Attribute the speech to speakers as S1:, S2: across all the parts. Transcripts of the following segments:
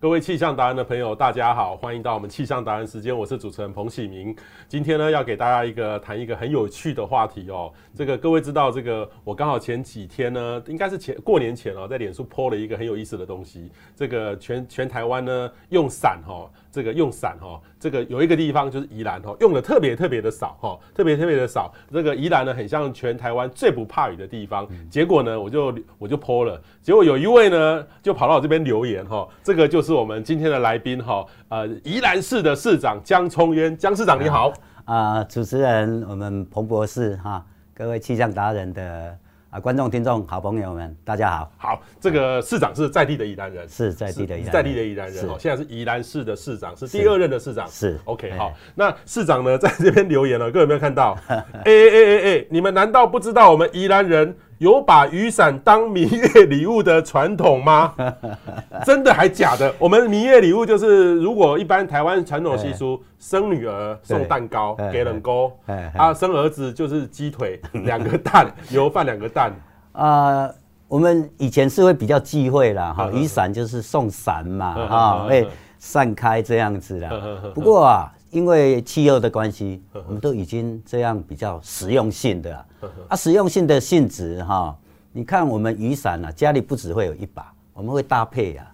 S1: 各位气象达人的朋友，大家好，欢迎到我们气象达人时间，我是主持人彭启明。今天呢，要给大家一个谈一个很有趣的话题哦。这个各位知道，这个我刚好前几天呢，应该是前过年前哦，在脸书 po 了一个很有意思的东西。这个全全台湾呢，用伞哈，这个用伞哈，这个有一个地方就是宜兰哈，用的特别特别的少哈，特别特别的少。这个宜兰呢，很像全台湾最不怕雨的地方。结果呢，我就我就 po 了，结果有一位呢，就跑到我这边留言哈，这个就是。我们今天的来宾哈，呃，宜兰市的市长江聪渊，江市长你好。
S2: 啊、呃，主持人我们彭博士哈，各位气象达人的啊观众听众好朋友们，大家好。
S1: 好，这个市长是在地的宜兰人，
S2: 是在地的宜兰，
S1: 在地的宜兰人哦。现在是宜兰市的市长，是第二任的市长。
S2: 是，是
S1: OK 好。那市长呢，在这边留言了，各位有没有看到？哎哎哎哎，你们难道不知道我们宜兰人？有把雨伞当蜜月礼物的传统吗？真的还假的？我们蜜月礼物就是，如果一般台湾传统习俗，生女儿送蛋糕给人沟，啊，生儿子就是鸡腿 两个蛋，油饭两个蛋。
S2: 啊，我们以前是会比较忌讳啦，哈，雨伞就是送伞嘛，哈，会散开这样子啦。不过啊。因为气候的关系，我们都已经这样比较实用性的啊，啊实用性的性质哈，你看我们雨伞啊，家里不只会有一把，我们会搭配啊，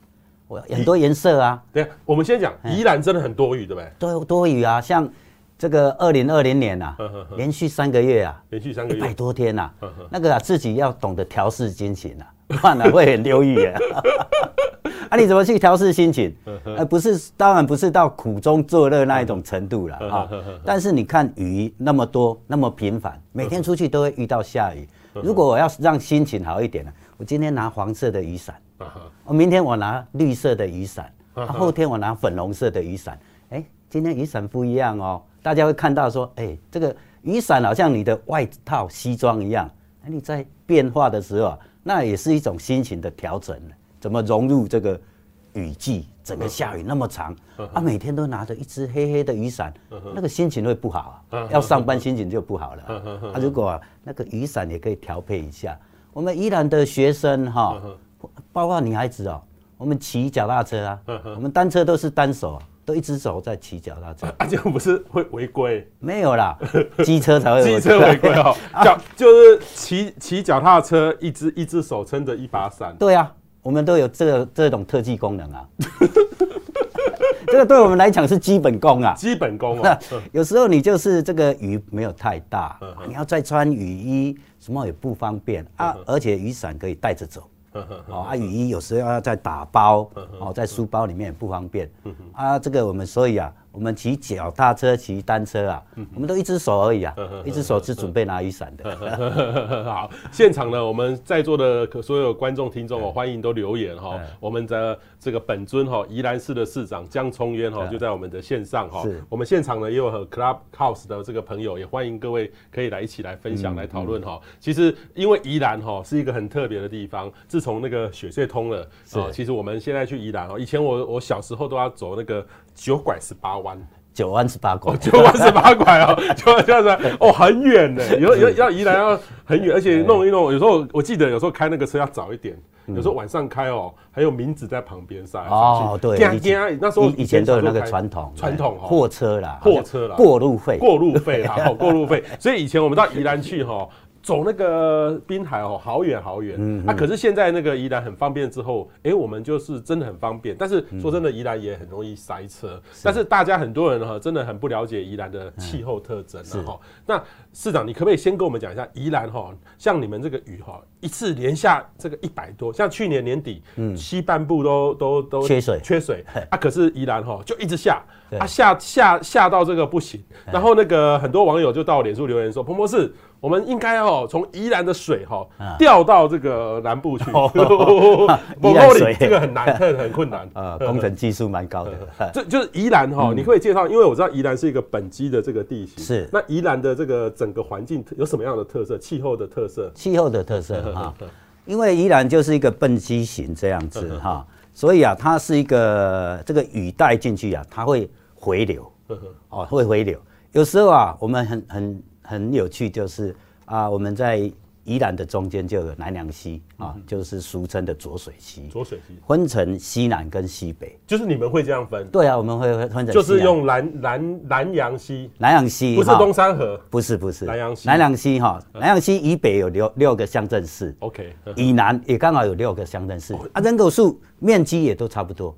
S2: 我很多颜色啊。
S1: 对，我们先讲宜兰真的很多雨，对不对？
S2: 多多雨啊，像这个二零二零年呐，连续三个月啊，
S1: 连续三个月。
S2: 一百多天呐，那个啊自己要懂得调试心情啊，不然会很忧郁啊。啊，你怎么去调试心情？呃，不是，当然不是到苦中作乐那一种程度了啊。但是你看雨那么多，那么频繁，每天出去都会遇到下雨。如果我要让心情好一点呢，我今天拿黄色的雨伞，我明天我拿绿色的雨伞，后天我拿粉红色的雨伞。哎，今天雨伞不一样哦，大家会看到说，哎，这个雨伞好像你的外套西装一样。哎，你在变化的时候，那也是一种心情的调整。怎么融入这个雨季？整个下雨那么长，啊，每天都拿着一只黑黑的雨伞，那个心情会不好啊。要上班心情就不好了。啊，如果那个雨伞也可以调配一下，我们宜兰的学生哈，包括女孩子哦，我们骑脚踏车啊，我们单车都是单手，都一只手在骑脚踏车。
S1: 啊，这样不是会违规？
S2: 没有啦，机车才会 违规。
S1: 机车违规哦，脚就是骑骑脚踏车，一只一只手撑着一把伞。
S2: 对啊。我们都有这个这种特技功能啊，这个对我们来讲是基本功啊，
S1: 基本功啊。
S2: 有时候你就是这个雨没有太大，你要再穿雨衣，什么也不方便啊，而且雨伞可以带着走。哦，啊，雨衣有时候要再打包，哦，在书包里面也不方便。啊，这个我们所以啊。我们骑脚踏车、骑单车啊，我们都一只手而已啊，一只手是准备拿雨伞的。
S1: 好，现场呢，我们在座的所有观众、听众哦，欢迎都留言哈。我们的这个本尊哈，宜兰市的市长江聪渊哈，就在我们的线上哈。我们现场呢也有和 Clubhouse 的这个朋友，也欢迎各位可以来一起来分享、来讨论哈。其实因为宜兰哈是一个很特别的地方，自从那个雪隧通了啊，其实我们现在去宜兰哦，以前我我小时候都要走那个九拐十八。弯
S2: 九弯十八拐，
S1: 九弯十八拐哦，就这样子哦，很远呢。有有要宜兰要很远，而且弄一弄，有时候我记得有时候开那个车要早一点，有时候晚上开哦，还有名字在旁边上。
S2: 哦，对，
S1: 那时候
S2: 以前都有那个传统，
S1: 传统
S2: 货车啦，
S1: 货车啦，
S2: 过路费，
S1: 过路费啦，过路费。所以以前我们到宜兰去哈。走那个滨海哦，好远好远。嗯，啊，可是现在那个宜兰很方便之后，哎，我们就是真的很方便。但是说真的，宜兰也很容易塞车。但是大家很多人哈，真的很不了解宜兰的气候特征。是哈。那市长，你可不可以先跟我们讲一下宜兰哈？像你们这个雨哈，一次连下这个一百多，像去年年底，嗯，西半部都都都缺水缺水。啊，可是宜兰哈就一直下，啊下下下到这个不行。然后那个很多网友就到脸书留言说，彭博士。我们应该哦，从宜兰的水哈调到这个南部去。宜
S2: 兰水
S1: 这个很难，很 很困难。
S2: 呃，工程技术蛮高的。
S1: 这就是宜兰哈，你可以介绍，因为我知道宜兰是一个本基的这个地形。
S2: 是。
S1: 那宜兰的这个整个环境有什么样的特色？气候的特色？
S2: 气候的特色 哈，因为宜兰就是一个畚箕型这样子哈，所以啊，它是一个这个雨带进去啊，它会回流。哦会回流。有时候啊，我们很很。很有趣，就是啊，我们在宜兰的中间就有南洋溪啊，就是俗称的浊水溪。
S1: 浊水溪。
S2: 分成西南跟西北，
S1: 就是你们会这样分？
S2: 对啊，我们会分成，
S1: 就是用南南南洋溪，
S2: 南洋溪
S1: 不是东山河，
S2: 不是不是。
S1: 南洋溪，
S2: 南洋溪哈，南洋溪以北有六六个乡镇市
S1: ，OK，
S2: 以南也刚好有六个乡镇市。啊，人口数面积也都差不多，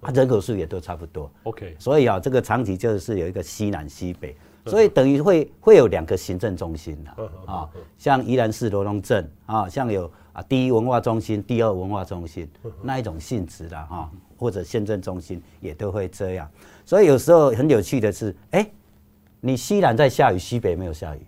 S2: 啊，人口数也都差不多
S1: ，OK，
S2: 所以啊，这个长期就是有一个西南西北。所以等于会会有两个行政中心的啊，像宜兰市罗东镇啊，像有啊第一文化中心、第二文化中心那一种性质的哈，或者县政中心也都会这样。所以有时候很有趣的是，哎，你西南在下雨，西北没有下雨，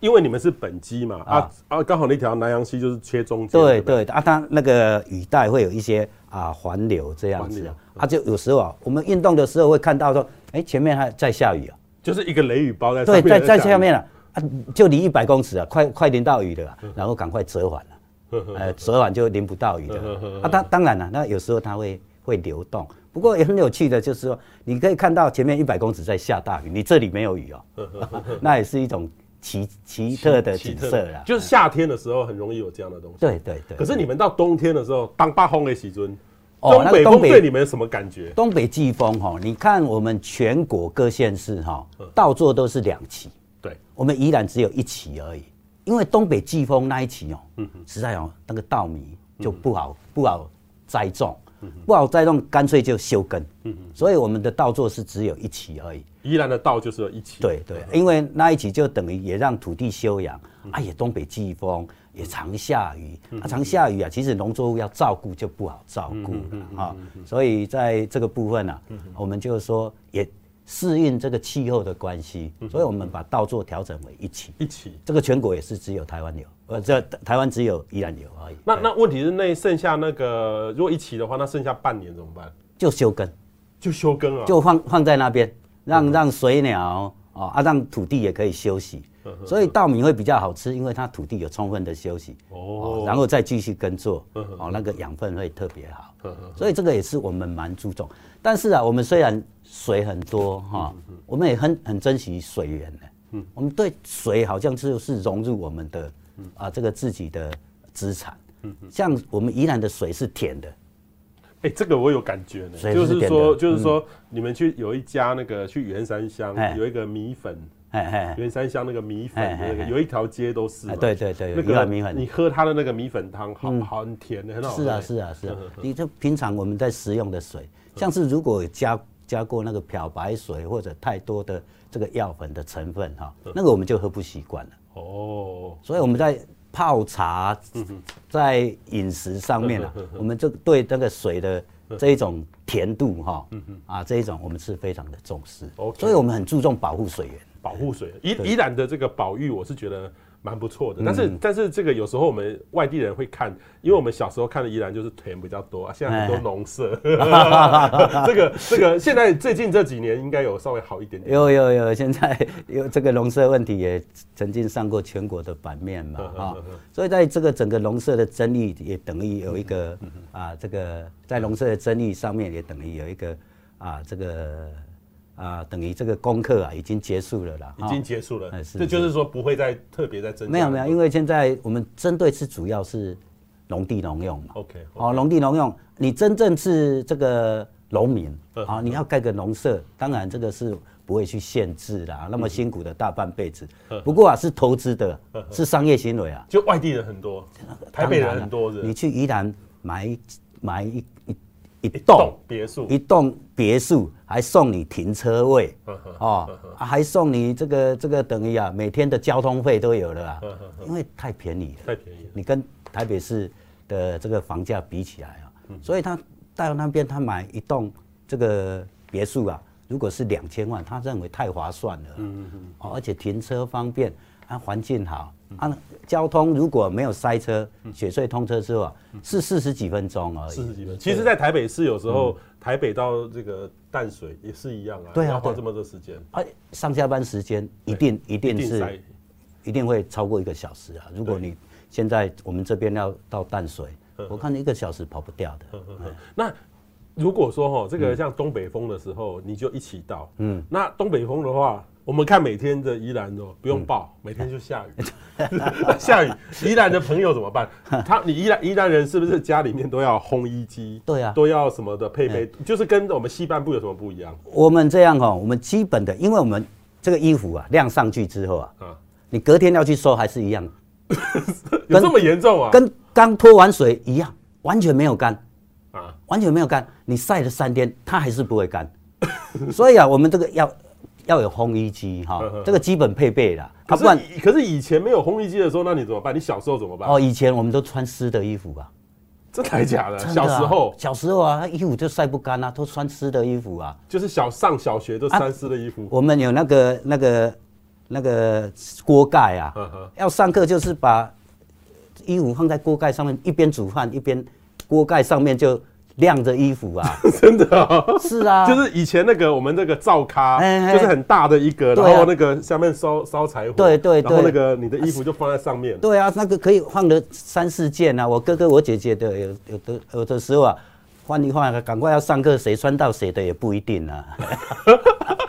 S1: 因为你们是本机嘛啊啊，刚好那条南洋溪就是切中间。
S2: 对对啊，它那个雨带会有一些啊环流这样子啊，就有时候啊，我们运动的时候会看到说，哎，前面还在下雨啊。
S1: 就是一个雷雨包在
S2: 对，在在下面了。啊，就离一百公尺啊，快快淋到雨了，然后赶快折返了，呃，折返就淋不到雨的。啊。当当然了，那有时候它会会流动，不过也很有趣的，就是说你可以看到前面一百公尺在下大雨，你这里没有雨哦，那也是一种奇奇特的景色啦。
S1: 就是夏天的时候很容易有这样的东西，
S2: 对对对。
S1: 可是你们到冬天的时候，当八风的时阵。东北风对你们有什么感觉？
S2: 东北季风哈，你看我们全国各县市哈，稻作都是两期，
S1: 对，
S2: 我们宜兰只有一期而已。因为东北季风那一期哦，嗯实在哦，那个稻米就不好不好栽种，不好栽种，干脆就休耕。所以我们的稻作是只有一期而已。
S1: 宜兰的稻就是一期。
S2: 对对，因为那一期就等于也让土地休养。哎呀，东北季风。也常下雨，啊，常下雨啊，其实农作物要照顾就不好照顾了啊，所以在这个部分呢，我们就是说也适应这个气候的关系，所以我们把稻作调整为一期，
S1: 一期，
S2: 这个全国也是只有台湾有，呃，这台湾只有宜兰有而已。
S1: 那那问题是那剩下那个如果一期的话，那剩下半年怎么办？
S2: 就休耕，
S1: 就休耕啊，
S2: 就放放在那边，让让水鸟啊，让土地也可以休息。所以稻米会比较好吃，因为它土地有充分的休息哦，然后再继续耕作哦，那个养分会特别好。所以这个也是我们蛮注重。但是啊，我们虽然水很多哈，我们也很很珍惜水源的。嗯我们对水好像就是融入我们的啊这个自己的资产。像我们宜兰的水是甜的。
S1: 哎，这个我有感觉呢。就是说，就是说，你们去有一家那个去圆山乡有一个米粉。哎哎，员山乡那个米粉，那个有一条街都是。
S2: 对对对，
S1: 那个米粉，你喝它的那个米粉汤，好好很甜的，很好喝。
S2: 是啊是啊是啊，你就平常我们在食用的水，像是如果加加过那个漂白水或者太多的这个药粉的成分哈，那个我们就喝不习惯了。哦，所以我们在泡茶，在饮食上面啊，我们就对这个水的这一种甜度哈，啊这一种我们是非常的重视。所以我们很注重保护水源。
S1: 保护水，宜宜兰的这个保育，我是觉得蛮不错的。但是，但是这个有时候我们外地人会看，因为我们小时候看的宜兰就是田比较多啊，现在很多农舍。这个这个现在最近这几年应该有稍微好一点点。
S2: 有有有，现在有这个农舍问题也曾经上过全国的版面嘛啊，所以在这个整个农舍的争议也等于有一个啊，这个在农舍的争议上面也等于有一个啊这个。啊，等于这个功课啊已经结束了啦，
S1: 已经结束了。这就是说不会再特别再增加。
S2: 没有没有，因为现在我们针对是主要是农地农用嘛。
S1: OK。
S2: 哦，农地农用，你真正是这个农民啊，你要盖个农舍，当然这个是不会去限制啦。那么辛苦的大半辈子，不过啊是投资的，是商业行为啊。
S1: 就外地人很多，台北人很多。
S2: 你去宜兰买买一一。一栋别墅，一栋别墅还送你停车位，哦，还送你这个这个等于啊，每天的交通费都有了啊，因为太便宜了，
S1: 太便宜了，
S2: 你跟台北市的这个房价比起来啊，所以他到那边他买一栋这个别墅啊，如果是两千万，他认为太划算了，嗯嗯嗯，哦而且停车方便，啊，环境好。啊，交通如果没有塞车，雪隧通车之后啊，是四十几分钟而已。
S1: 四十几分，其实，在台北市有时候台北到这个淡水也是一样啊，对啊，要花这么多时间。
S2: 啊，上下班时间一定一定是，一定会超过一个小时啊。如果你现在我们这边要到淡水，我看一个小时跑不掉的。
S1: 那如果说哈，这个像东北风的时候，你就一起到，嗯，那东北风的话。我们看每天的宜兰哦，不用报，每天就下雨，下雨。宜兰的朋友怎么办？他你宜兰宜兰人是不是家里面都要烘衣机？
S2: 对啊，
S1: 都要什么的配备？就是跟我们西半部有什么不一样？
S2: 我们这样哦，我们基本的，因为我们这个衣服啊晾上去之后啊，你隔天要去收还是一样，
S1: 有这么严重啊？
S2: 跟刚脱完水一样，完全没有干啊，完全没有干。你晒了三天，它还是不会干。所以啊，我们这个要。要有烘衣机哈，这个基本配备啦。
S1: 可是可是以前没有烘衣机的时候，那你怎么办？你小时候怎么办？
S2: 哦，以前我们都穿湿的衣服吧？
S1: 真的假的？小时候，小时候
S2: 啊，衣服就晒不干啊，都穿湿的衣服啊。
S1: 就是小上小学都穿湿的衣服。
S2: 我们有那个那个那个锅盖啊，要上课就是把衣服放在锅盖上面，一边煮饭一边锅盖上面就。晾着衣服啊，
S1: 真的啊，
S2: 是啊，
S1: 就是以前那个我们那个灶咖，就是很大的一个，然后那个下面烧烧柴火，
S2: 对对，
S1: 然后那个你的衣服就放在上面，
S2: 对啊，那个可以放的三四件啊，我哥哥我姐姐的有有的有的时候啊，换一换，赶快要上课，谁穿到谁的也不一定啊。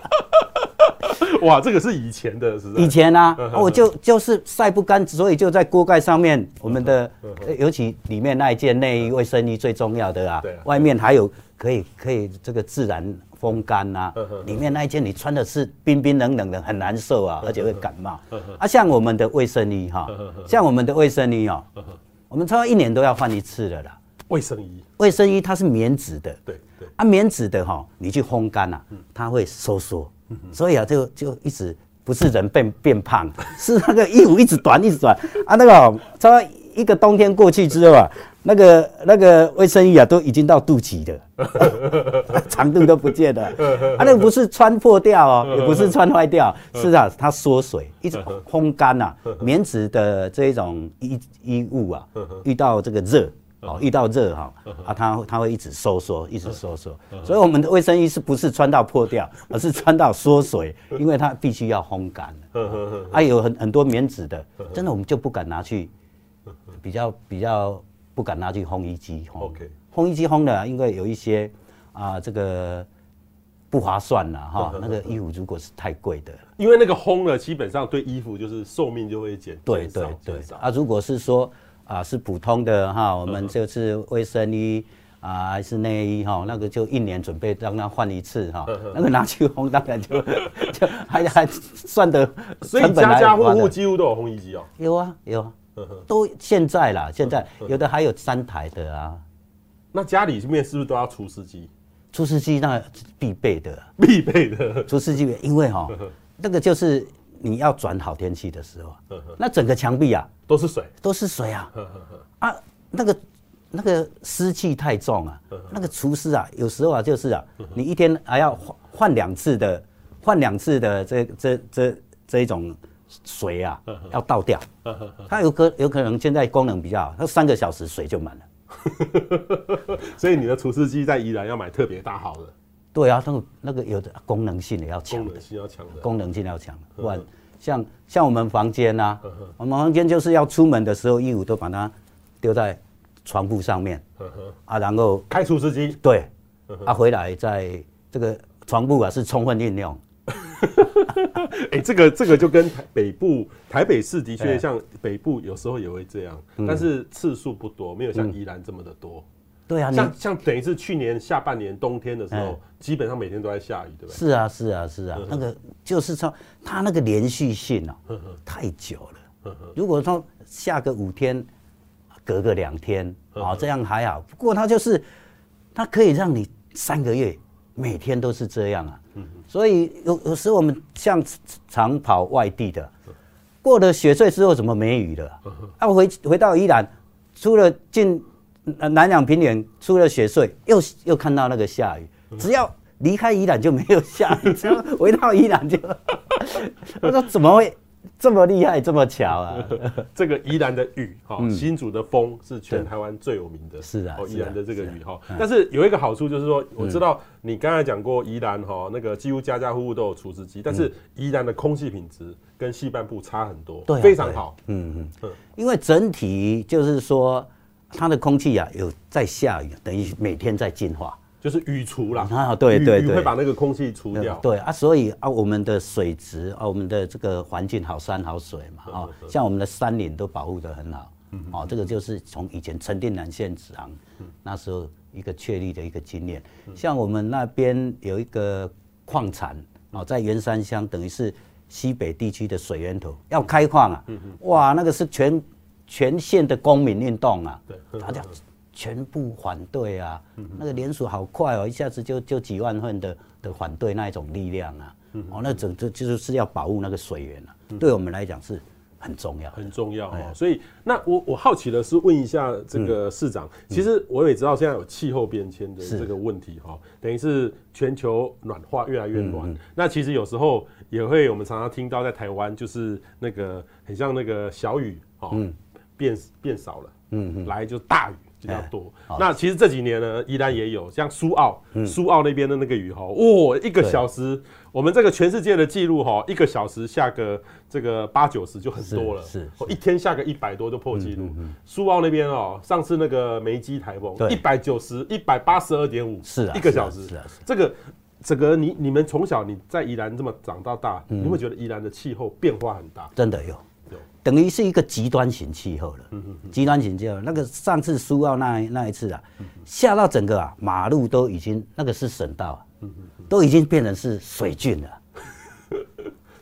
S1: 哇，这个是以前的，是
S2: 以前啊，我就就是晒不干，所以就在锅盖上面，我们的尤其里面那一件内衣卫生衣最重要的啊，外面还有可以可以这个自然风干啊，里面那一件你穿的是冰冰冷冷的，很难受啊，而且会感冒。啊，像我们的卫生衣哈，像我们的卫生衣哦，我们差不多一年都要换一次的啦。
S1: 卫生衣，
S2: 卫生衣它是棉质的，
S1: 对对，
S2: 啊，棉质的哈，你去烘干啊，它会收缩。所以啊，就就一直不是人变变胖，是那个衣服一直短，一直短啊。那个差不多一个冬天过去之后啊，那个那个卫生衣啊，都已经到肚脐了，长度都不见了。啊，那个不是穿破掉哦，也不是穿坏掉，是啊，它缩水，一直烘干呐。棉质的这一种衣衣物啊，遇到这个热。哦，遇到热哈啊，它它会一直收缩，一直收缩，所以我们的卫生衣是不是穿到破掉，而是穿到缩水，因为它必须要烘干。啊，有很很多棉质的，真的我们就不敢拿去，比较比较不敢拿去烘衣机烘。烘衣机烘的，因为有一些啊这个不划算了哈，那个衣服如果是太贵的，
S1: 因为那个烘了，基本上对衣服就是寿命就会减。
S2: 对对对，啊，如果是说。啊，是普通的哈，我们就是卫生衣啊，还是内衣哈，那个就一年准备让它换一次哈，那个拿去烘当然就就还还算得，
S1: 所以家家户户几乎都有烘衣机哦。
S2: 有啊有啊，都现在啦，现在有的还有三台的啊。
S1: 那家里面是不是都要除湿机？
S2: 除湿机那必备的，
S1: 必备的
S2: 除湿机，因为哈，那个就是。你要转好天气的时候，那整个墙壁啊
S1: 都是水，
S2: 都是水啊，啊，那个那个湿气太重啊，那个除湿啊，有时候啊就是啊，你一天还要换换两次的，换两次的这这这这一种水啊，要倒掉，它有可有可能现在功能比较好，它三个小时水就满了，
S1: 所以你的除湿机在宜兰要买特别大号的。
S2: 对啊，那个那个有的功能性也要强，
S1: 功能性要强的，
S2: 功能性要强。不然像像我们房间呐，我们房间就是要出门的时候，衣服都把它丢在床铺上面，啊，然后
S1: 开除湿机，
S2: 对，啊，回来在这个床铺啊是充分运用。
S1: 哎，这个这个就跟台北部台北市的确像北部有时候也会这样，但是次数不多，没有像宜兰这么的多。
S2: 对啊，
S1: 像像等于是去年下半年冬天的时候，基本上每天都在下雨，对不对？
S2: 是啊，是啊，是啊，那个就是说它那个连续性啊，太久了。如果说下个五天，隔个两天啊，这样还好。不过它就是它可以让你三个月每天都是这样啊。所以有有时我们像常跑外地的，过了雪隧之后怎么没雨了？啊，回回到宜兰，除了进。南两平原出了雪隧，又又看到那个下雨。只要离开宜兰就没有下雨，只要回到宜兰就，我说怎么会这么厉害，这么巧啊？
S1: 这个宜兰的雨哈，新竹的风是全台湾最有名的。
S2: 是啊，
S1: 宜兰的这个雨哈。但是有一个好处就是说，我知道你刚才讲过宜兰哈，那个几乎家家户户都有除湿机，但是宜兰的空气品质跟西半部差很多，对，非常好。
S2: 嗯嗯嗯，因为整体就是说。它的空气啊，有在下雨，等于每天在净化。
S1: 就是雨除啦。
S2: 啊，对对对，
S1: 会把那个空气除掉。
S2: 对啊，所以啊，我们的水质啊，我们的这个环境好山好水嘛，啊，像我们的山林都保护得很好。哦，这个就是从以前陈定南县长那时候一个确立的一个经验。像我们那边有一个矿产哦，在元山乡，等于是西北地区的水源头要开矿啊，哇，那个是全全县的公民运动啊，大家全部反对啊，那个联署好快哦，一下子就就几万份的的反对那一种力量啊，哦，那整个就是要保护那个水源啊，对我们来讲是。很重要，
S1: 很重要哦。所以，那我我好奇的是，问一下这个市长，其实我也知道现在有气候变迁的这个问题哈，等于是全球暖化越来越暖。那其实有时候也会，我们常常听到在台湾，就是那个很像那个小雨哦，变变少了，嗯，来就大雨比较多。那其实这几年呢，宜兰也有像苏澳，苏澳那边的那个雨哈，哇，一个小时。我们这个全世界的记录哈，一个小时下个这个八九十就很多了，是，一天下个一百多就破纪录。苏澳那边哦，上次那个梅基台风一百九十一百八十二点五，是一个小时。是啊，这个这个你你们从小你在宜兰这么长到大，你会觉得宜兰的气候变化很大？
S2: 真的，有，等于是一个极端型气候了。极端型气候，那个上次苏澳那那一次啊，下到整个啊马路都已经那个是省道啊。都已经变成是水郡了，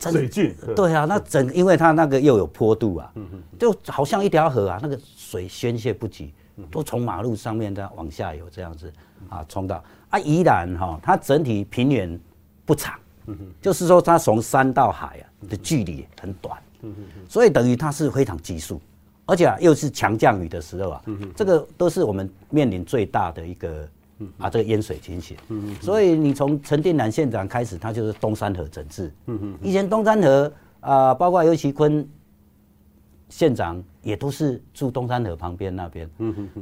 S1: 水郡。
S2: 对啊，那整因为它那个又有坡度啊，就好像一条河啊，那个水宣泄不及，都从马路上面的往下游这样子啊冲到啊宜兰哈，它整体平原不长，就是说它从山到海啊的距离很短，所以等于它是非常急速，而且啊又是强降雨的时候啊，这个都是我们面临最大的一个。啊，这个淹水情形，所以你从陈定南县长开始，他就是东山河整治。以前东山河啊，包括尤其坤县长也都是住东山河旁边那边。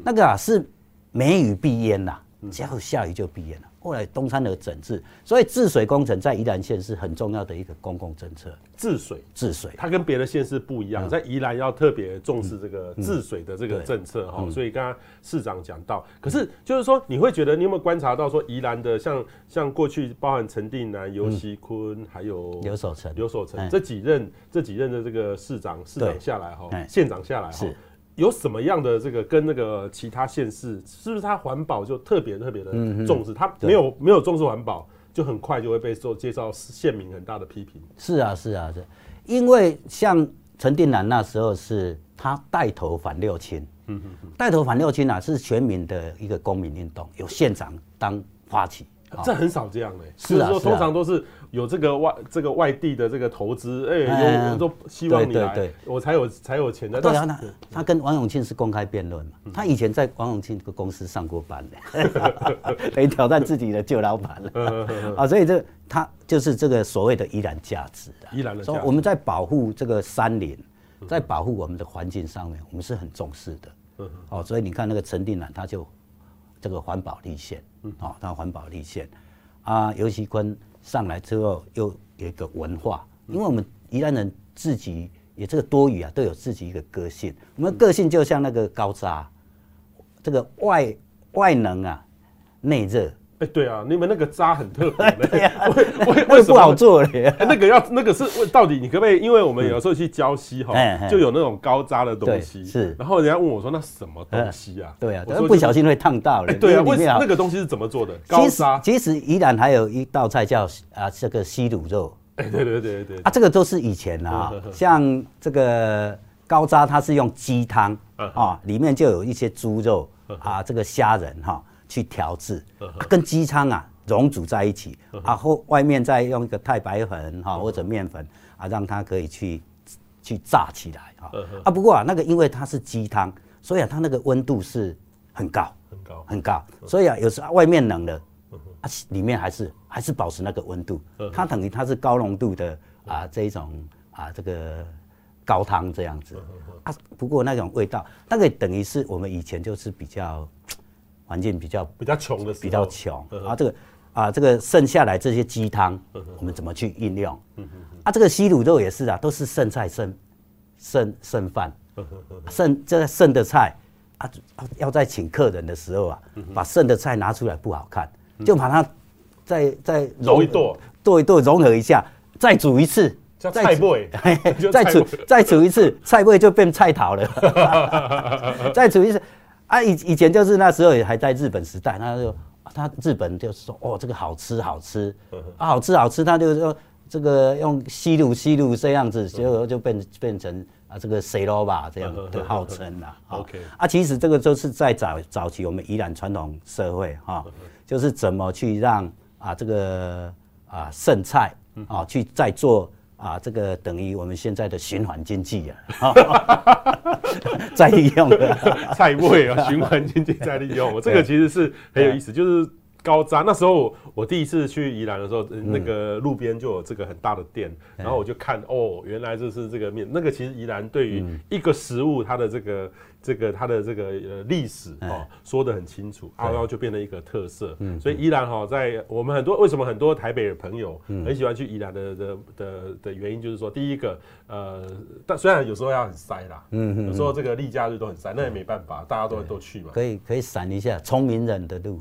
S2: 那个啊是梅雨必淹呐，只要下雨就必淹了。后来东山的整治，所以治水工程在宜兰县是很重要的一个公共政策。
S1: 治水，
S2: 治水，
S1: 它跟别的县市不一样，在宜兰要特别重视这个治水的这个政策哈。所以刚刚市长讲到，可是就是说，你会觉得你有没有观察到说，宜兰的像像过去包含陈定南、游锡堃，还有
S2: 刘守成、
S1: 刘守成这几任这几任的这个市长市长下来哈，县长下来哈。有什么样的这个跟那个其他县市，是不是它环保就特别特别的重视？它没有没有重视环保，就很快就会被受介绍县民很大的批评。
S2: 是啊是啊是，因为像陈定南那时候是他带头反六轻，嗯嗯嗯，带头反六轻啊是全民的一个公民运动，有县长当发起。
S1: 这很少这样的，是说通常都是有这个外这个外地的这个投资，哎，有都希望你来，我才有才有钱的。
S2: 对啊，他他跟王永庆是公开辩论嘛，他以前在王永庆这个公司上过班的，可以挑战自己的旧老板了。啊，所以这他就是这个所谓的依然价值啊，
S1: 依然的价值。
S2: 所以我们在保护这个山林，在保护我们的环境上面，我们是很重视的。哦，所以你看那个陈定南，他就。这个环保立宪，哦，他环保立宪，啊，尤其坤上来之后又有一个文化，因为我们宜兰人自己也这个多语啊，都有自己一个个性，我们个性就像那个高渣，这个外外冷啊，内热。
S1: 哎，对啊，你们那个渣很特别，
S2: 对呀，为为什么不好做嘞？
S1: 那个要那个是问到底，你可不可以？因为我们有时候去礁溪哈，就有那种高渣的东西，是。然后人家问我说：“那什么东西啊？”
S2: 对啊，我说不小心会烫到了。
S1: 对啊，为那个东西是怎么做的？高渣。
S2: 其实宜兰还有一道菜叫啊，这个西卤肉。
S1: 哎，对对对对。
S2: 啊，这个都是以前啊，像这个高渣，它是用鸡汤啊，里面就有一些猪肉啊，这个虾仁哈。去调制，跟鸡汤啊溶煮在一起，然后外面再用一个太白粉哈或者面粉啊，让它可以去去炸起来啊。啊，不过啊，那个因为它是鸡汤，所以啊，它那个温度是很高很高。很高，所以啊，有时候外面冷了，啊，里面还是还是保持那个温度。它等于它是高浓度的啊这一种啊这个高汤这样子。啊。不过那种味道，那个等于是我们以前就是比较。环境比较
S1: 比较穷的时候，
S2: 比较穷。啊，这个啊，这个剩下来这些鸡汤，我们怎么去应用？啊，这个西卤肉也是啊，都是剩菜剩剩剩饭，剩这个剩的菜啊，要在请客人的时候啊，把剩的菜拿出来不好看，就把它再再
S1: 揉一剁，
S2: 剁一剁融合一下，再煮一次，
S1: 叫菜味，
S2: 再煮 再煮一次，菜味就变菜桃了。再煮一次，啊以以前就是那时候也还在日本时代，他就他日本就是说哦这个好吃好吃啊好吃好吃，他就说这个用吸入吸入这样子，结果就变变成。啊，这个谁罗吧这样的号称啦。OK，啊，其实这个就是在早早期我们宜兰传统社会哈，就是怎么去让啊这个啊剩菜啊去再做啊这个等于我们现在的循环经济啊，再 利用的
S1: 菜味啊，循环经济再利用，这个其实是很有意思，就是。高渣那时候我第一次去宜兰的时候，那个路边就有这个很大的店，然后我就看哦，原来这是这个面。那个其实宜兰对于一个食物它的这个。这个它的这个呃历史哦说得很清楚，然后就变成一个特色。所以宜兰哈，在我们很多为什么很多台北的朋友很喜欢去宜兰的的的的原因，就是说第一个呃，但虽然有时候要很塞啦，嗯，有时候这个例假日都很塞，那也没办法，大家都都去嘛。
S2: 可以可以闪一下聪明人的路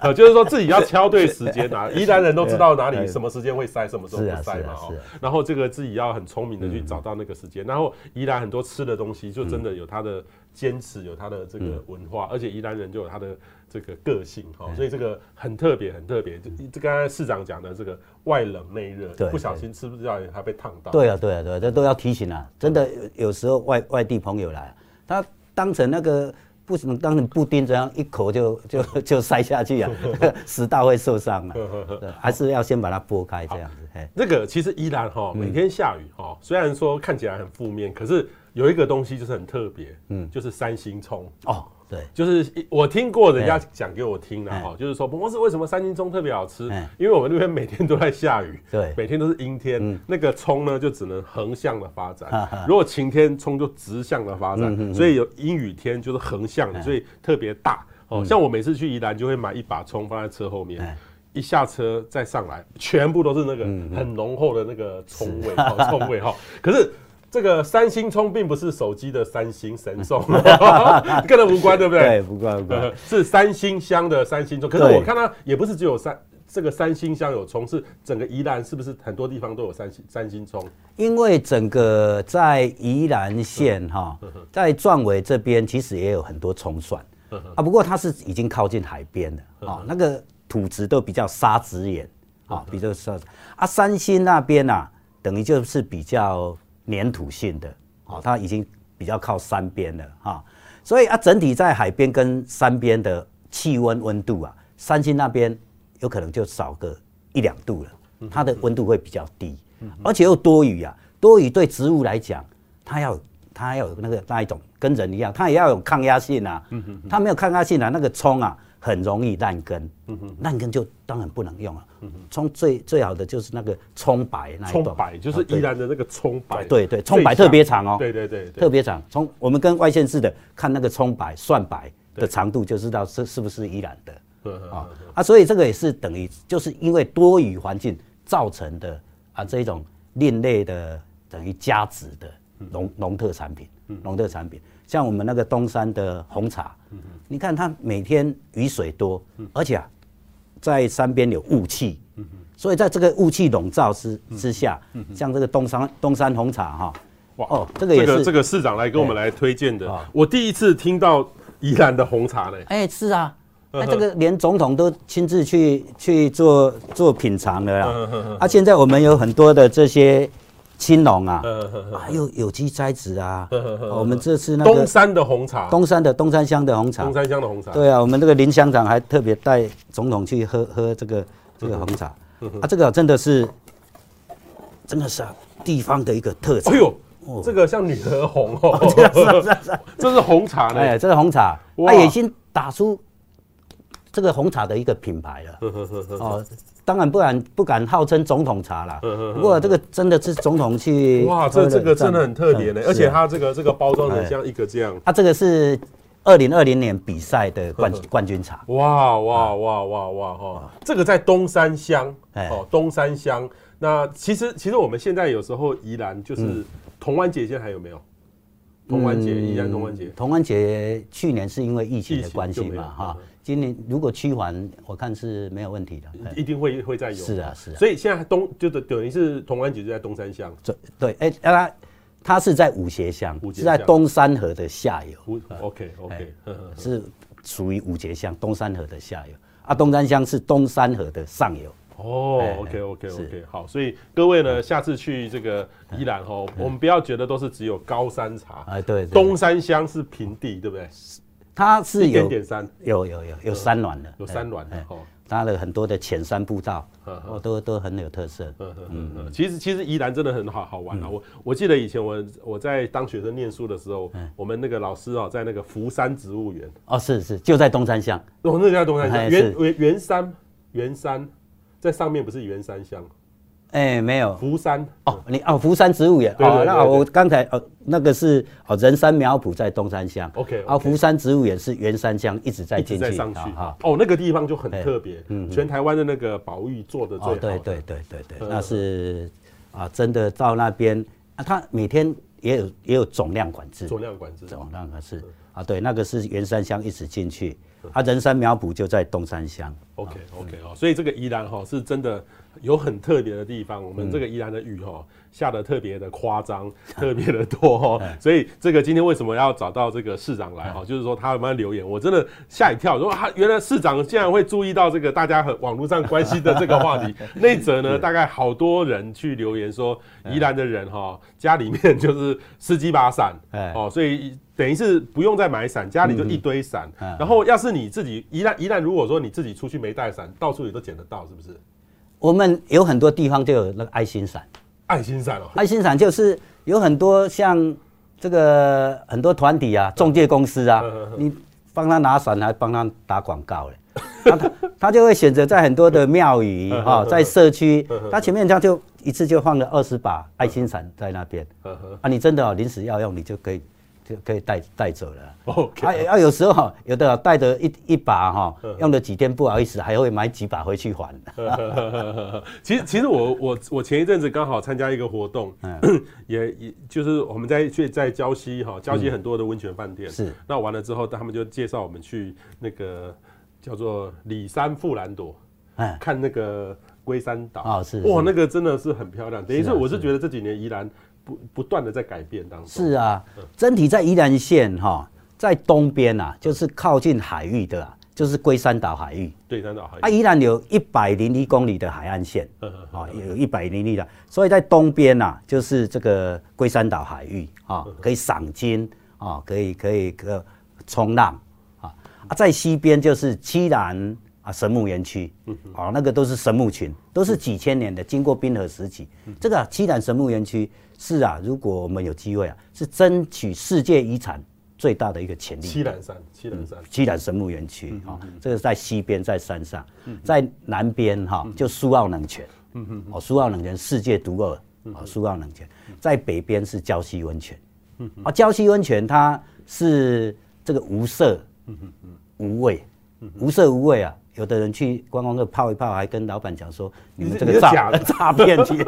S2: 啊，
S1: 就是说自己要挑对时间啊。宜兰人都知道哪里什么时间会塞，什么时候不塞嘛哦。然后这个自己要很聪明的去找到那个时间。然后宜兰很多吃的东西就真的有它的坚持，有他的这个文化，而且宜兰人就有他的这个个性哈，所以这个很特别，很特别。就刚才市长讲的这个外冷内热，不小心吃不掉还被烫到。
S2: 对啊，对啊，对啊，这都要提醒啊！真的，有时候外外地朋友来，他当成那个不能当成布丁这样一口就就就 塞下去啊，食道会受伤啊，还是要先把它剥开这样子。
S1: 这个其实宜兰哈，每天下雨哈，虽然说看起来很负面，可是。有一个东西就是很特别，嗯，就是三星葱。
S2: 哦，对，
S1: 就是我听过人家讲给我听的哈，就是说，不光是为什么三星葱特别好吃，因为我们那边每天都在下雨，对，每天都是阴天，那个葱呢就只能横向的发展，如果晴天葱就直向的发展，所以有阴雨天就是横向的，所以特别大。哦。像我每次去宜兰就会买一把葱放在车后面，一下车再上来，全部都是那个很浓厚的那个葱味，葱味哈，可是。这个三星葱并不是手机的三星神送，跟它无关，对不对？
S2: 对，无关无关，
S1: 是三星乡的三星葱。可是我看它也不是只有三这个三星乡有葱，是整个宜兰是不是很多地方都有三星三星葱？
S2: 因为整个在宜兰县哈，在壮围这边其实也有很多葱蒜啊，不过它是已经靠近海边的啊，那个土质都比较沙质盐啊，比较沙啊。三星那边啊，等于就是比较。黏土性的，哦，它已经比较靠山边了哈，所以啊，整体在海边跟山边的气温温度啊，三星那边有可能就少个一两度了，它的温度会比较低，而且又多雨啊，多雨对植物来讲，它要它要有那个那一种跟人一样，它也要有抗压性啊，它没有抗压性啊，那个葱啊。很容易烂根，烂根就当然不能用了。葱最最好的就是那个葱白那一种，
S1: 葱白就是宜兰的那个葱白，
S2: 对对，葱白特别长哦，
S1: 对对对，
S2: 特别长。从我们跟外县市的看那个葱白、蒜白的长度，就知道是是不是宜兰的。啊啊，所以这个也是等于就是因为多雨环境造成的啊这一种另类的等于加值的农农特产品，农特产品。像我们那个东山的红茶，你看它每天雨水多，而且啊，在山边有雾气，所以在这个雾气笼罩之之下，像这个东山东山红茶哈，哇哦，这个也是
S1: 这个市长来跟我们来推荐的，我第一次听到宜兰的红茶呢。
S2: 哎，是啊，那这个连总统都亲自去去做做品尝了啦。啊，现在我们有很多的这些。青龙啊，还有有机栽植啊。我们这次那个
S1: 东山的红茶，
S2: 东山的东山乡的红茶，
S1: 东山乡的红茶。
S2: 对啊，我们这个林乡长还特别带总统去喝喝这个这个红茶。啊，这个真的是，真的是啊，地方的一个特产。哎呦，
S1: 这个像女儿红哦，这是红茶呢。
S2: 哎，这是红茶，它已经打出这个红茶的一个品牌了。哦。当然不敢不敢号称总统茶了，不过这个真的是总统去
S1: 哇，这这个真的很特别呢，而且它这个这个包装很像一个这样，
S2: 它这个是二零二零年比赛的冠冠军茶，
S1: 哇哇哇哇哇哈，这个在东山乡哦，东山乡，那其实其实我们现在有时候宜兰就是同安节，现在还有没有？同安节，宜兰同安节，
S2: 同安节去年是因为疫情的关系嘛哈。今年如果趋缓，我看是没有问题的，
S1: 一定会会再有。
S2: 是啊，是啊。
S1: 所以现在东就等于是同安局就在东山乡。
S2: 对对，哎，它它是在五节乡，是在东山河的下游。
S1: OK OK，
S2: 是属于五节乡东山河的下游。啊，东山乡是东山河的上游。
S1: 哦，OK OK OK，好。所以各位呢，下次去这个宜兰哦，我们不要觉得都是只有高山茶。
S2: 哎，对。
S1: 东山乡是平地，对不对？
S2: 它是有
S1: 点点山，
S2: 有有有有山峦的，
S1: 有山峦的哦。
S2: 它的很多的浅山步道，哦，都都很有特色。
S1: 嗯嗯嗯。其实其实宜兰真的很好好玩啊！我我记得以前我我在当学生念书的时候，我们那个老师啊，在那个福山植物园。
S2: 哦，是是，就在东山乡。
S1: 哦，那叫东山乡。圆圆圆山，圆山在上面不是圆山乡。
S2: 哎，没有。
S1: 福山。
S2: 哦，你哦，福山植物园哦，那我刚才哦，那个是哦，人山苗圃在东山乡
S1: ，OK，
S2: 啊，福山植物园是圆山乡一直在进去
S1: 上去。哦，那个地方就很特别，嗯，全台湾的那个保育做的最好，
S2: 对对对对对，那是啊，真的到那边啊，它每天也有也有总量管制，
S1: 总量管制，
S2: 总量管制啊，对，那个是圆山乡一直进去，啊，人山苗圃就在东山乡
S1: ，OK OK 哦，所以这个宜兰哈是真的。有很特别的地方，我们这个宜兰的雨哈下的特别的夸张，特别的多哈，所以这个今天为什么要找到这个市长来哈？就是说他有没有留言，我真的吓一跳，说他原来市长竟然会注意到这个大家和网络上关心的这个话题。那则呢，大概好多人去留言说，宜兰的人哈家里面就是十几把伞，哦，所以等于是不用再买伞，家里就一堆伞。然后要是你自己一旦一旦，如果说你自己出去没带伞，到处也都捡得到，是不是？
S2: 我们有很多地方就有那个爱心伞，
S1: 爱心伞哦，
S2: 爱心伞就是有很多像这个很多团体啊，中介公司啊，你帮他拿伞还帮他打广告嘞，他他就会选择在很多的庙宇哈，在社区，他前面他就一次就放了二十把爱心伞在那边，啊，你真的哦临时要用你就可以。就可以带带走了。OK，啊啊，有时候哈，有的带着一一把哈，用了几天不好意思，还会买几把回去还。
S1: 其实其实我我我前一阵子刚好参加一个活动，也也就是我们在去在礁溪哈，礁溪很多的温泉饭店。是。那完了之后，他们就介绍我们去那个叫做里山富兰朵，看那个龟山岛。啊，是。哇，那个真的是很漂亮。等于是我是觉得这几年宜兰。不不断的在改变当中。
S2: 是啊，整体在宜兰县哈，在东边啊，就是靠近海域的，就是龟山岛海域。
S1: 对山岛海域。
S2: 啊，宜兰有一百零一公里的海岸线，啊，有一百零一的，所以在东边呐，就是这个龟山岛海域啊，可以赏金啊，可以可以可冲浪啊。啊，在西边就是七兰啊神木园区，啊，那个都是神木群，都是几千年的，经过冰河时期。这个七兰神木园区。是啊，如果我们有机会啊，是争取世界遗产最大的一个潜力。
S1: 七兰山，七兰山，
S2: 七兰神木园区啊，这个在西边，在山上，在南边哈，就苏澳冷泉，嗯嗯，哦，苏澳冷泉世界独二，哦，苏澳冷泉，在北边是礁溪温泉，嗯啊，礁溪温泉它是这个无色，嗯嗯嗯，无味，无色无味啊。有的人去观光客泡一泡，还跟老板讲说：“你们这个诈 诈骗去，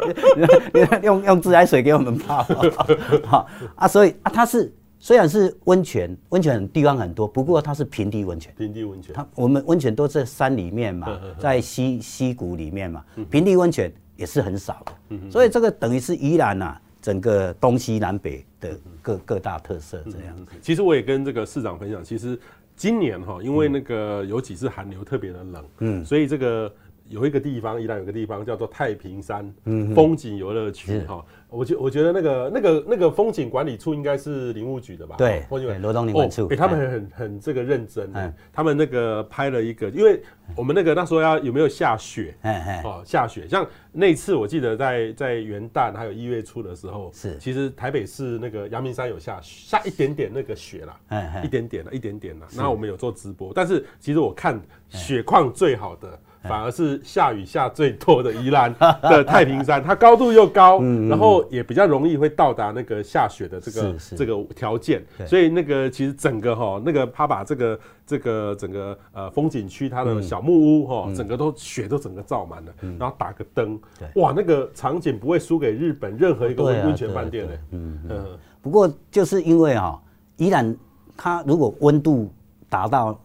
S2: 用用自来水给我们泡。”好啊，所以啊，它是虽然是温泉，温泉地方很多，不过它是平地温泉。
S1: 平地温泉，
S2: 它我们温泉都在山里面嘛，在溪溪谷里面嘛，平地温泉也是很少的。所以这个等于是宜兰啊，整个东西南北的各各大特色这样。
S1: 其实我也跟这个市长分享，其实。今年哈，因为那个有几次寒流特别的冷，嗯，所以这个有一个地方，宜兰有个地方叫做太平山风景游乐区哈。我觉我觉得那个那个那个风景管理处应该是林务局的吧？
S2: 对，罗东林管处。
S1: 哎，他们很很很这个认真，他们那个拍了一个，因为我们那个那时候要有没有下雪？哦，下雪。像那次我记得在在元旦还有一月初的时候，是其实台北市那个阳明山有下下一点点那个雪啦，一点点了，一点点了。那我们有做直播，但是其实我看雪况最好的。反而是下雨下最多的宜兰的太平山，它高度又高，然后也比较容易会到达那个下雪的这个这个条件，所以那个其实整个哈那个他把这个这个整个呃风景区它的小木屋哈，整个都雪都整个罩满了，然后打个灯，哇，那个场景不会输给日本任何一个温泉饭店的。嗯
S2: 嗯。不过就是因为啊，宜兰它如果温度达到。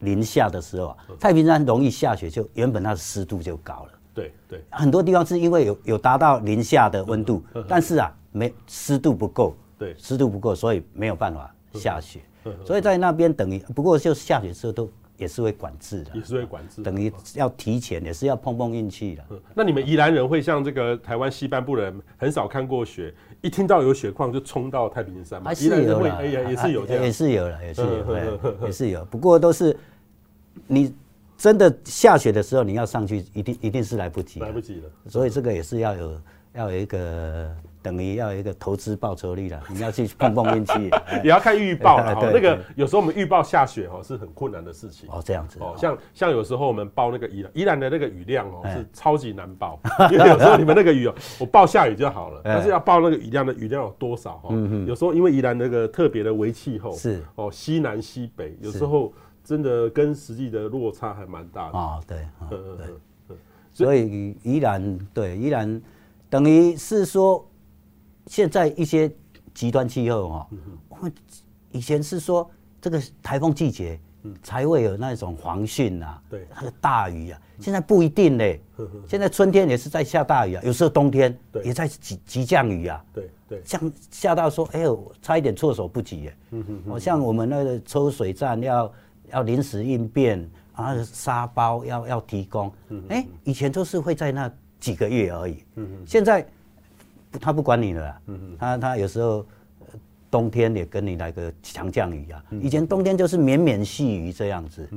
S2: 零下的时候啊，太平山容易下雪，就原本它的湿度就高了。
S1: 对对，
S2: 很多地方是因为有有达到零下的温度，但是啊，没湿度不够，
S1: 对，
S2: 湿度不够，所以没有办法下雪。所以在那边等于，不过就下雪时候都也是会管制的，
S1: 也是会管制，
S2: 等于要提前，也是要碰碰运气的。
S1: 那你们宜兰人会像这个台湾西半部人，很少看过雪，一听到有雪况就冲到太平山吗？
S2: 宜兰人会，
S1: 哎呀，也是有
S2: 也是有了，也是有，也是有，不过都是你。真的下雪的时候，你要上去，一定一定是来不及，
S1: 来不及了。
S2: 所以这个也是要有要有一个等于要有一个投资报酬率了，你要去碰碰运气，
S1: 也要看预报了。那个有时候我们预报下雪哦是很困难的事情。
S2: 哦，这样子。
S1: 哦，像像有时候我们报那个宜兰宜兰的那个雨量哦是超级难报，因为有时候你们那个雨哦，我报下雨就好了，但是要报那个雨量的雨量有多少哈？有时候因为宜兰那个特别的微气候是哦西南西北，有时候。真的跟实际的落差还蛮大的
S2: 哦，对，对，所以宜兰对宜兰等于是说，现在一些极端气候哈，我们以前是说这个台风季节才会有那种黄汛啊，对，那个大雨啊，现在不一定嘞，现在春天也是在下大雨啊，有时候冬天也在急急降雨啊，对对，降下到说哎呦，差一点措手不及耶，嗯哼，像我们那个抽水站要。要临时应变，然后沙包要要提供，哎、欸，以前都是会在那几个月而已，嗯。现在他不管你了，他他有时候冬天也跟你来个强降雨啊，以前冬天就是绵绵细雨这样子，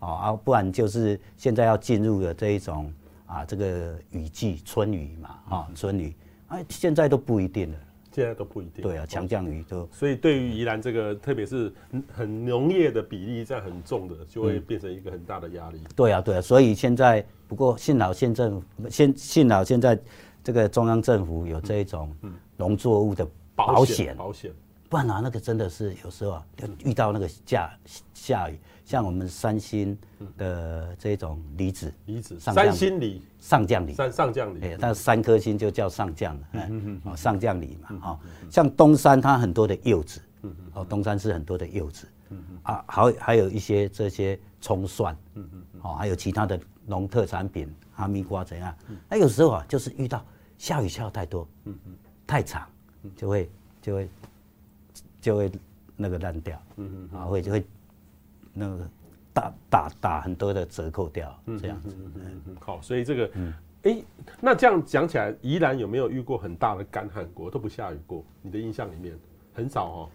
S2: 啊，不然就是现在要进入了这一种啊这个雨季春雨嘛，啊春雨，哎，现在都不一定了。
S1: 现在都不一定。
S2: 对啊，强降雨都。
S1: 所以对于宜兰这个，特别是很农业的比例在很重的，就会变成一个很大的压力。
S2: 对啊，对啊。所以现在不过幸好县政府，现幸好现在这个中央政府有这一种农作物的保险，
S1: 保险。
S2: 不然啊，那个真的是有时候啊，遇到那个下下雨。像我们三星的这种梨子，
S1: 梨子，三星梨，
S2: 上将梨，
S1: 上上将梨，哎，
S2: 但三颗星就叫上将了，嗯嗯，上将梨嘛，哈，像东山它很多的柚子，嗯嗯，哦，东山是很多的柚子，嗯嗯，啊，还还有一些这些葱蒜，嗯嗯，哦，还有其他的农特产品，哈密瓜怎样？那有时候啊，就是遇到下雨下太多，嗯嗯，太长，就会就会就会那个烂掉，嗯嗯，啊，会就会。那个打打打很多的折扣掉，这样子。
S1: 好，所以这个，哎，那这样讲起来，宜兰有没有遇过很大的干旱过？都不下雨过？你的印象里面很少哦，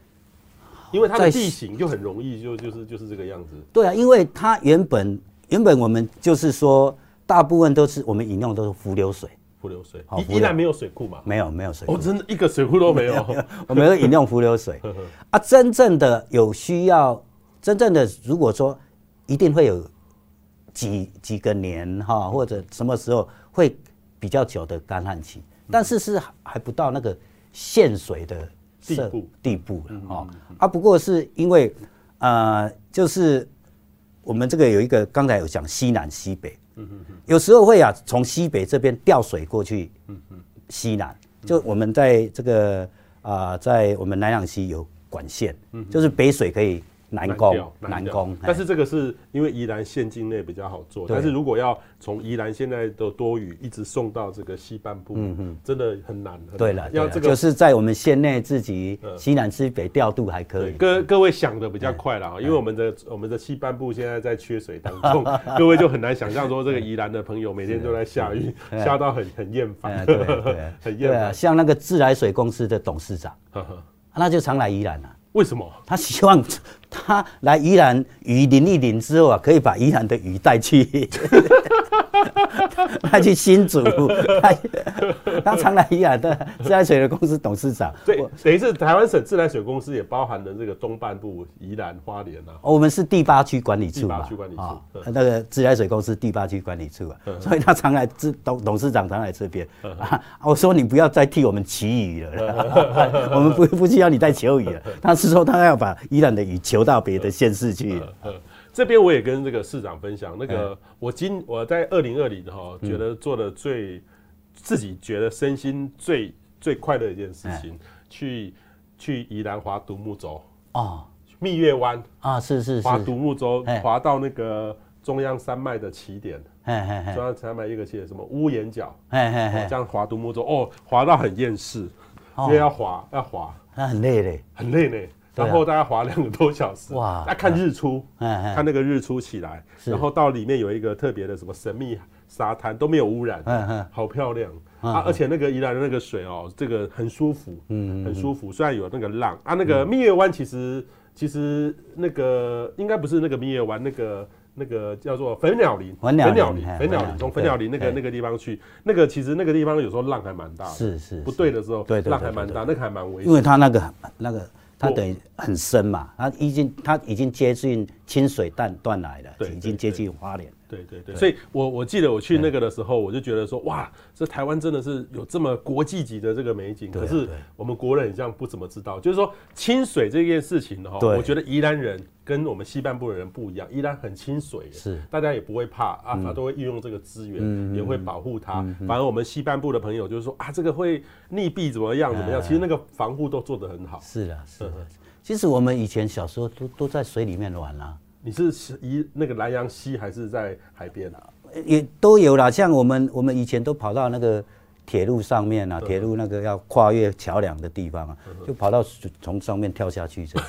S1: 因为它的地形就很容易，就就是就是这个样子。
S2: 对啊，因为它原本原本我们就是说，大部分都是我们饮用都是浮流水，
S1: 浮流水。宜宜兰没有水库嘛？
S2: 没有，没有水库。
S1: 哦，真的一个水库都没有。
S2: 我们都饮用浮流水 啊，真正的有需要。真正的，如果说一定会有几几个年哈，或者什么时候会比较久的干旱期，但是是还不到那个限水的
S1: 地步
S2: 地步了哈。啊，不过是因为呃，就是我们这个有一个刚才有讲西南西北，有时候会啊从西北这边调水过去，西南就我们在这个啊在我们南洋溪有管线，就是北水可以。南宫，南宫，
S1: 但是这个是因为宜兰县境内比较好做，但是如果要从宜兰现在的多雨一直送到这个西半部，嗯嗯，真的很难。
S2: 对了，要这个就是在我们县内自己西南西北调度还可以。
S1: 各各位想的比较快了啊，因为我们的我们的西半部现在在缺水当中，各位就很难想象说这个宜兰的朋友每天都在下雨，下到很 很厌烦，对对，很厌烦。
S2: 像那个自来水公司的董事长，那就常来宜兰了。
S1: 为什么？
S2: 他希望他来宜兰雨淋一淋之后啊，可以把宜兰的雨带去。他去新竹，他他常来宜兰的自来水的公司董事长。
S1: 对，等于是台湾省自来水公司也包含了这个中半部宜兰花莲啊。
S2: 我们是第八区管理处嘛。
S1: 第八区管理处，
S2: 那个自来水公司第八区管理处啊，所以他常来自董董事长常来这边。我说你不要再替我们祈雨了，我们不不需要你再求雨了。他是说他要把宜兰的雨求到别的县市去。
S1: 这边我也跟这个市长分享，那个我今我在二零二零哈，觉得做的最自己觉得身心最最快乐的一件事情，去去宜兰划独木舟哦，蜜月湾。
S2: 啊，是是是，
S1: 划独木舟划到那个中央山脉的起点，中央山脉一个起点什么屋檐角，这样划独木舟哦，划到很厌世，因为要划要划，
S2: 那很累嘞，
S1: 很累嘞。然后大概划两个多小时，哇！来看日出，看那个日出起来，然后到里面有一个特别的什么神秘沙滩，都没有污染，好漂亮啊！而且那个宜兰的那个水哦，这个很舒服，嗯，很舒服。虽然有那个浪啊，那个蜜月湾其实其实那个应该不是那个蜜月湾，那个那个叫做粉鸟林，粉鸟林，粉鸟林，从粉鸟林那个那个地方去，那个其实那个地方有时候浪还蛮大的，是是，不对的时候，对浪还蛮大，那个还蛮危险，
S2: 因为它那个那个。它等于很深嘛，它已经它已经接近清水淡断来了，已经接近花莲。
S1: 对对对，所以我我记得我去那个的时候，我就觉得说，哇，这台湾真的是有这么国际级的这个美景。可是我们国人好像不怎么知道，就是说清水这件事情哈，我觉得宜兰人跟我们西半部的人不一样，宜兰很清水，是。大家也不会怕啊，他都会运用这个资源，也会保护它。反而我们西半部的朋友就是说啊，这个会溺毙怎么样怎么样，其实那个防护都做得很好。
S2: 是的，是的。其实我们以前小时候都都在水里面玩啊。
S1: 你是一那个南洋溪还是在海边啊？
S2: 也都有啦，像我们我们以前都跑到那个铁路上面啊，铁路那个要跨越桥梁的地方啊，就跑到从上面跳下去这样。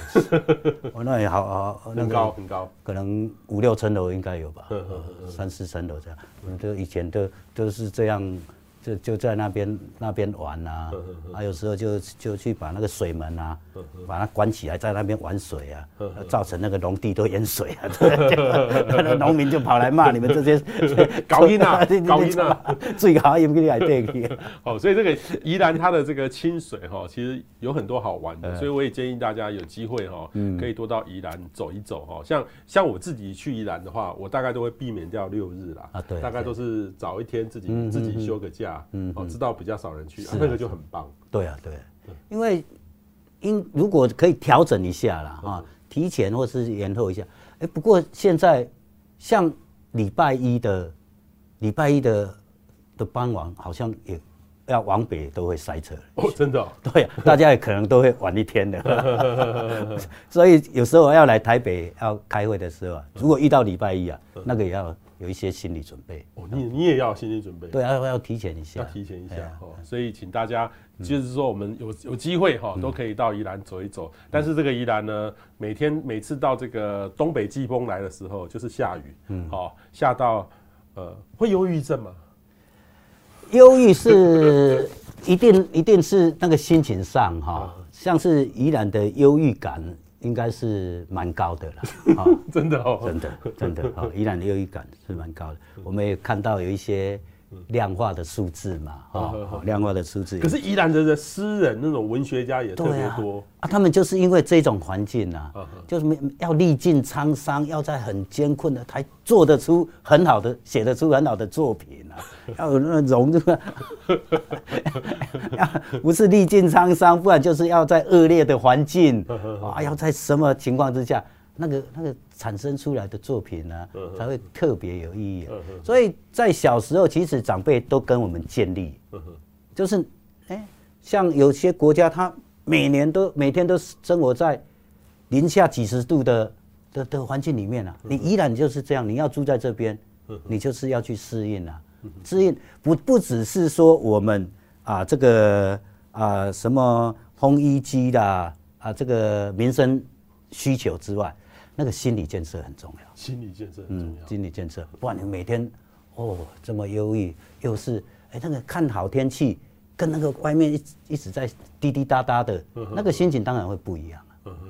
S2: 哦，那也好好，
S1: 很高很高，
S2: 可能五六层楼应该有吧，三四层楼这样。我们都以前都都是这样。就就在那边那边玩啊，啊有时候就就去把那个水门啊，把它关起来，在那边玩水啊，造成那个农地都淹水啊，那农民就跑来骂你们这些
S1: 搞音啊，搞音啊，
S2: 最好也不给你来对去。
S1: 哦，所以这个宜兰它的这个清水哈，其实有很多好玩的，所以我也建议大家有机会哈，可以多到宜兰走一走哈。像像我自己去宜兰的话，我大概都会避免掉六日啦，啊对，大概都是早一天自己自己休个假。嗯，哦，知道比较少人去，那个就很棒。
S2: 对啊，对，因为因如果可以调整一下啦，啊，提前或是延后一下。哎，不过现在像礼拜一的礼拜一的的傍晚，好像也要往北都会塞车。
S1: 哦，真的？
S2: 对啊，大家也可能都会晚一天的。所以有时候要来台北要开会的时候啊，如果遇到礼拜一啊，那个也要。有一些心理准备
S1: 哦，你你也要心理准备，
S2: 对，要要提前一下，
S1: 要提前一下哦。所以请大家就是说，我们有有机会哈，都可以到宜兰走一走。但是这个宜兰呢，每天每次到这个东北季风来的时候，就是下雨，嗯，好，下到呃，会忧郁症吗？
S2: 忧郁是一定一定是那个心情上哈，像是宜兰的忧郁感。应该是蛮高的了，
S1: 真的哦，
S2: 真的真的哦，依然的忧郁感是蛮高的。我们也看到有一些量化的数字嘛，哦，量化的数字。
S1: 可是宜兰的诗人那种文学家也特别多。
S2: 啊，他们就是因为这种环境啊，就是要历尽沧桑，要在很艰困的，才做得出很好的，写得出很好的作品啊，要有那种这个，不是历尽沧桑，不然就是要在恶劣的环境啊，要在什么情况之下，那个那个产生出来的作品呢，才会特别有意义。所以在小时候，其实长辈都跟我们建立，就是哎，像有些国家，他每年都每天都生活在零下几十度的的的环境里面啊，你依然就是这样，你要住在这边，你就是要去适应啊。适应不不只是说我们啊这个啊什么烘衣机啦啊这个民生需求之外，那个心理建设很重要。
S1: 心理建设很重要。
S2: 心理建设，不然你每天哦这么忧郁，又是哎那个看好天气，跟那个外面一一直在滴滴答答的，那个心情当然会不一样。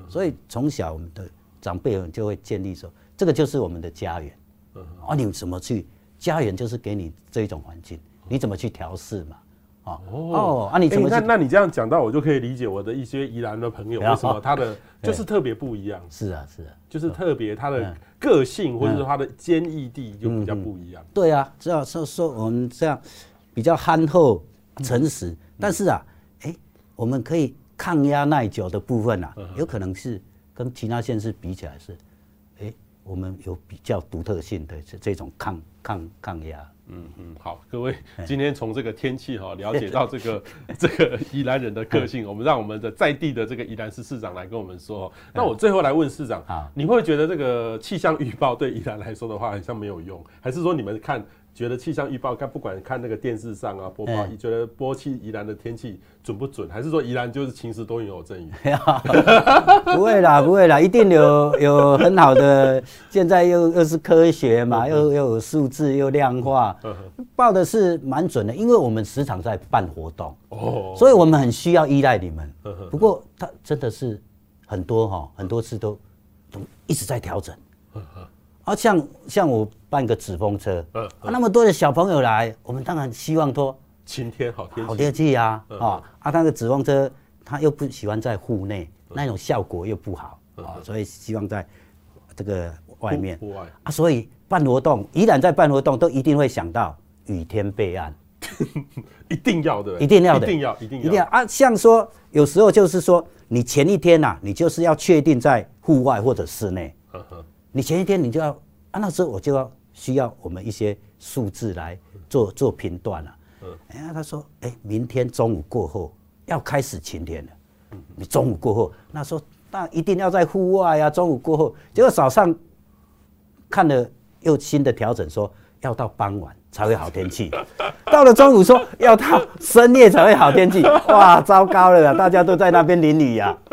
S2: 所以从小我们的长辈们就会建立说，这个就是我们的家园。啊，你怎么去？家园就是给你这种环境，你怎么去调试嘛？哦哦，啊，你怎么？
S1: 那那你这样讲到，我就可以理解我的一些宜兰的朋友为什么他的就是特别不一样。
S2: 是啊，是啊，
S1: 就是特别他的个性或者是他的坚毅地就比较不一样。
S2: 对啊，只要说说我们这样比较憨厚、诚实，但是啊，哎，我们可以抗压耐久的部分啊，有可能是跟其他县市比起来是。哎我们有比较独特性的这这种抗抗抗压。
S1: 嗯嗯，好，各位，今天从这个天气哈 了解到这个 这个宜兰人的个性，我们让我们的在地的这个宜兰市市长来跟我们说。那我最后来问市长，你会觉得这个气象预报对宜兰来说的话，好像没有用，还是说你们看？觉得气象预报看，不管看那个电视上啊播报，你觉得波气宜兰的天气准不准？还是说宜兰就是晴时多云有阵雨？
S2: 不会啦，不会啦，一定有 有很好的。现在又又是科学嘛，又又有数字又量化，报的是蛮准的。因为我们时常在办活动哦，所以我们很需要依赖你们。不过它真的是很多哈，很多次都都一直在调整。啊，像像我办个纸风车，嗯，啊，那么多的小朋友来，我们当然希望说
S1: 晴天好天
S2: 好天气啊，啊，啊，那个纸风车他又不喜欢在户内，那种效果又不好，啊，所以希望在这个外面，户外。啊，所以办活动，依然在办活动，都一定会想到雨天备案，
S1: 一定要的，
S2: 一定要的，
S1: 一定要，一定要，
S2: 一定要。啊！像说有时候就是说，你前一天呐，你就是要确定在户外或者室内。你前一天你就要啊，那时候我就要需要我们一些数字来做做评断了。嗯，哎，他说，哎，明天中午过后要开始晴天了。嗯，你中午过后，那说那一定要在户外呀。中午过后，结果早上看了又新的调整，说要到傍晚才会好天气。到了中午说要到深夜才会好天气。哇，糟糕了，大家都在那边淋雨呀。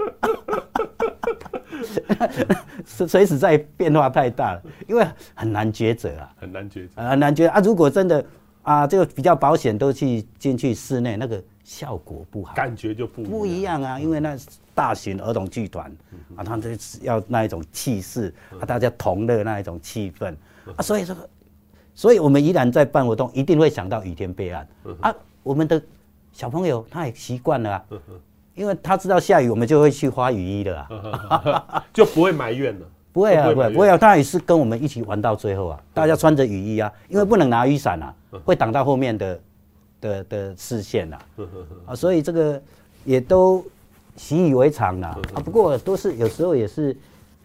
S2: 随时在变化太大了，因为很难抉择啊，
S1: 很难抉择，
S2: 很难抉择啊！如果真的啊，这个比较保险，都去进去室内，那个效果不好，
S1: 感觉就不
S2: 不一样啊。因为那大型儿童剧团啊，他们要那一种气势啊，大家同乐那一种气氛啊，所以这个，所以我们依然在办活动，一定会想到雨天备案啊。我们的小朋友他也习惯了啊。因为他知道下雨，我们就会去花雨衣的 啊，
S1: 就不会埋怨了。
S2: 不会啊，不会，不会啊，他也是跟我们一起玩到最后啊。大家穿着雨衣啊，因为不能拿雨伞啊，会挡到后面的的的视线啊。啊，所以这个也都习以为常了啊。不过都是有时候也是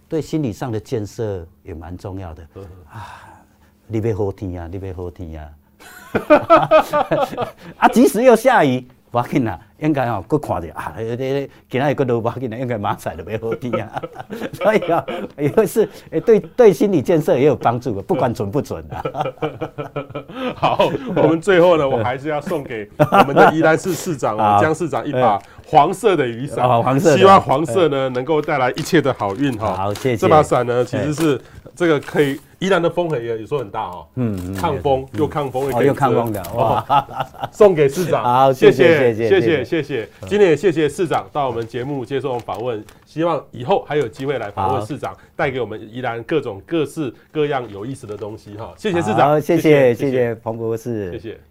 S2: 对心理上的建设也蛮重要的啊。你别好天啊，你别好天啊。啊，即使要下雨。不要紧啦，应该哦，搁看着啊，今仔日搁落不要紧啦，应该马赛就袂好天啊。所以啊，也是诶，对对心理建设也有帮助的，不管准不准啊。
S1: 好，我们最后呢，我还是要送给我们的宜兰市市长啊，江市长一把黄色的雨伞，黄色，希望黄色呢能够带来一切的好运哈。
S2: 好，谢谢。
S1: 这把伞呢，其实是这个可以。宜兰的风很也有时候很大哦，嗯，抗风又抗风，
S2: 又抗风的，哇，
S1: 送给市长，
S2: 好，谢谢，谢谢，
S1: 谢谢，谢谢，今天也谢谢市长到我们节目接受访问，希望以后还有机会来访问市长，带给我们宜兰各种各式各样有意思的东西，好，谢谢市长，
S2: 谢谢，谢谢。彭博士，
S1: 谢谢。